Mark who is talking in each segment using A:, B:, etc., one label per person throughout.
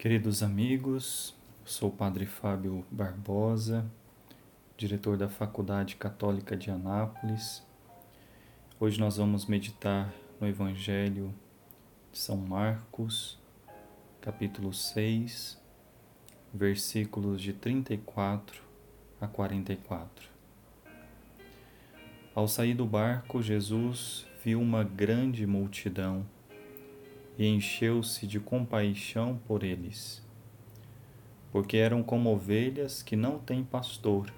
A: Queridos amigos, sou o Padre Fábio Barbosa, diretor da Faculdade Católica de Anápolis. Hoje nós vamos meditar no Evangelho de São Marcos, capítulo 6, versículos de 34 a 44. Ao sair do barco, Jesus viu uma grande multidão e encheu-se de compaixão por eles, porque eram como ovelhas que não têm pastor.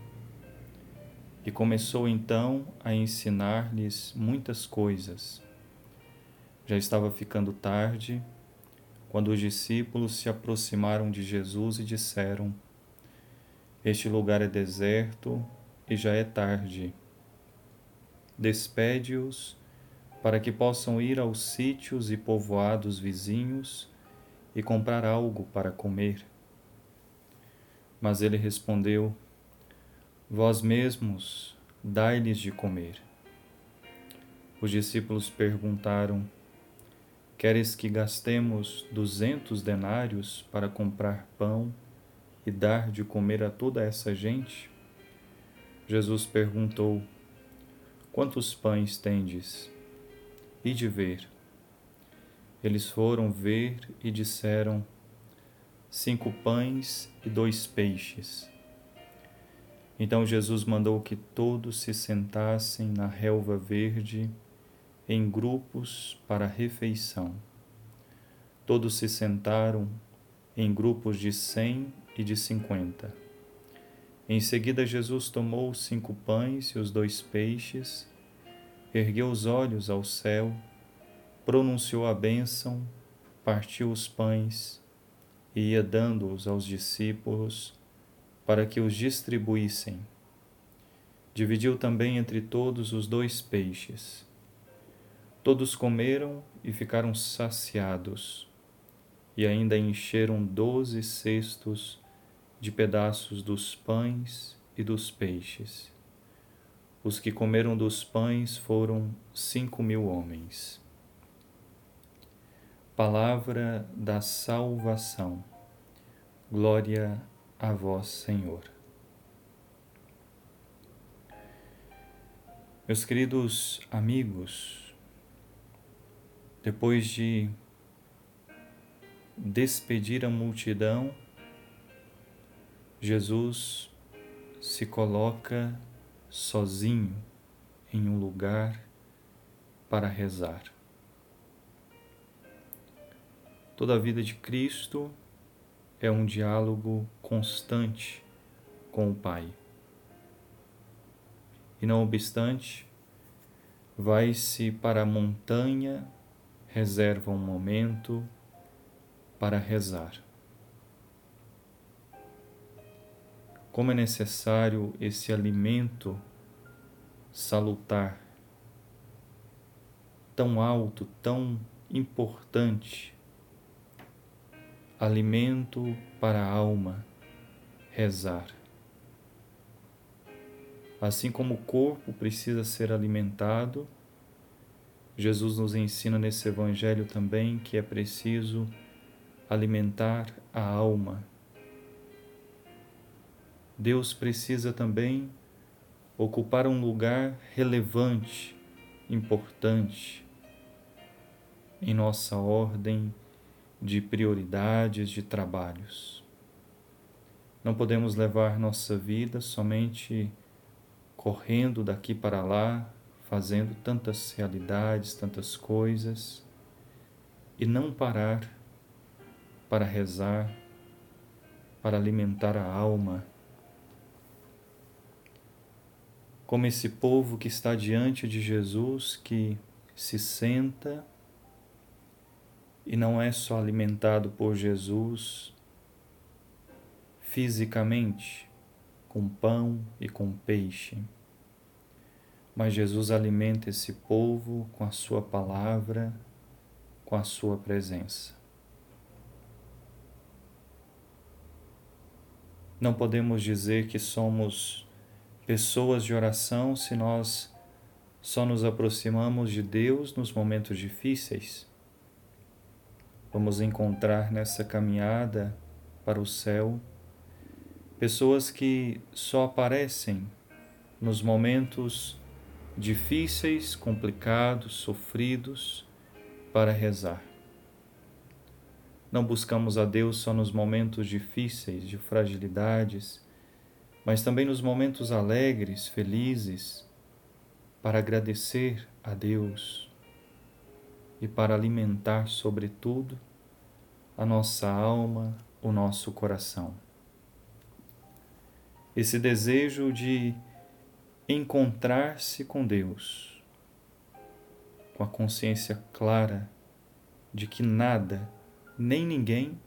A: E começou então a ensinar-lhes muitas coisas. Já estava ficando tarde, quando os discípulos se aproximaram de Jesus e disseram: Este lugar é deserto e já é tarde. Despede-os para que possam ir aos sítios e povoados vizinhos e comprar algo para comer. Mas ele respondeu: Vós mesmos dai-lhes de comer. Os discípulos perguntaram: Queres que gastemos duzentos denários para comprar pão e dar de comer a toda essa gente? Jesus perguntou: Quantos pães tendes? E de ver. Eles foram ver e disseram: Cinco pães e dois peixes. Então Jesus mandou que todos se sentassem na relva verde, em grupos para a refeição. Todos se sentaram em grupos de cem e de cinquenta. Em seguida, Jesus tomou os cinco pães e os dois peixes ergueu os olhos ao céu, pronunciou a bênção, partiu os pães e ia dando-os aos discípulos para que os distribuíssem. Dividiu também entre todos os dois peixes. Todos comeram e ficaram saciados, e ainda encheram doze cestos de pedaços dos pães e dos peixes. Os que comeram dos pães foram cinco mil homens. Palavra da salvação. Glória a vós, Senhor. Meus queridos amigos, depois de despedir a multidão, Jesus se coloca sozinho em um lugar para rezar. Toda a vida de Cristo é um diálogo constante com o Pai. E não obstante, vai-se para a montanha, reserva um momento para rezar. Como é necessário esse alimento salutar, tão alto, tão importante, alimento para a alma, rezar. Assim como o corpo precisa ser alimentado, Jesus nos ensina nesse Evangelho também que é preciso alimentar a alma Deus precisa também ocupar um lugar relevante, importante em nossa ordem de prioridades, de trabalhos. Não podemos levar nossa vida somente correndo daqui para lá, fazendo tantas realidades, tantas coisas, e não parar para rezar, para alimentar a alma como esse povo que está diante de Jesus, que se senta e não é só alimentado por Jesus fisicamente, com pão e com peixe, mas Jesus alimenta esse povo com a Sua palavra, com a Sua presença. Não podemos dizer que somos pessoas de oração se nós só nos aproximamos de Deus nos momentos difíceis? Vamos encontrar nessa caminhada para o céu pessoas que só aparecem nos momentos difíceis, complicados, sofridos para rezar. Não buscamos a Deus só nos momentos difíceis, de fragilidades, mas também nos momentos alegres, felizes, para agradecer a Deus e para alimentar, sobretudo, a nossa alma, o nosso coração. Esse desejo de encontrar-se com Deus, com a consciência clara de que nada, nem ninguém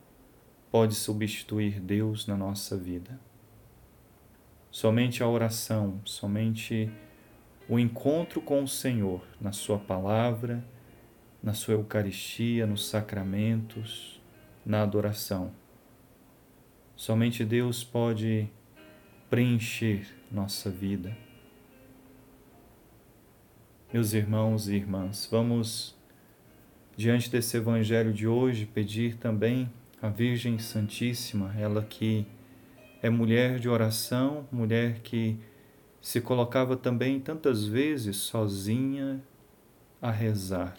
A: pode substituir Deus na nossa vida. Somente a oração, somente o encontro com o Senhor na Sua palavra, na Sua Eucaristia, nos sacramentos, na adoração. Somente Deus pode preencher nossa vida. Meus irmãos e irmãs, vamos, diante desse Evangelho de hoje, pedir também à Virgem Santíssima, ela que é mulher de oração, mulher que se colocava também tantas vezes sozinha a rezar.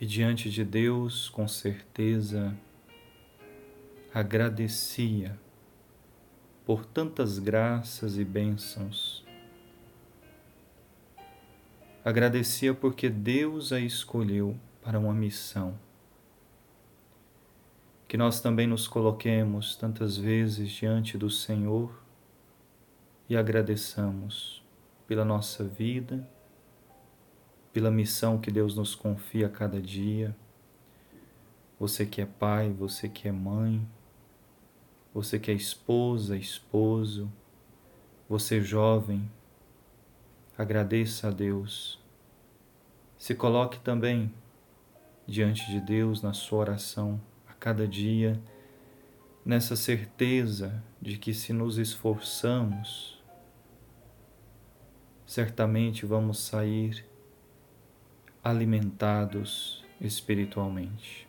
A: E diante de Deus, com certeza, agradecia por tantas graças e bênçãos. Agradecia porque Deus a escolheu para uma missão que nós também nos coloquemos tantas vezes diante do Senhor e agradeçamos pela nossa vida, pela missão que Deus nos confia a cada dia. Você que é pai, você que é mãe, você que é esposa, esposo, você jovem, agradeça a Deus. Se coloque também diante de Deus na sua oração cada dia, nessa certeza de que se nos esforçamos, certamente vamos sair alimentados espiritualmente.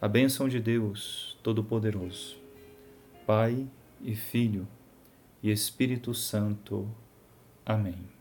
A: A bênção de Deus Todo-Poderoso, Pai e Filho e Espírito Santo. Amém.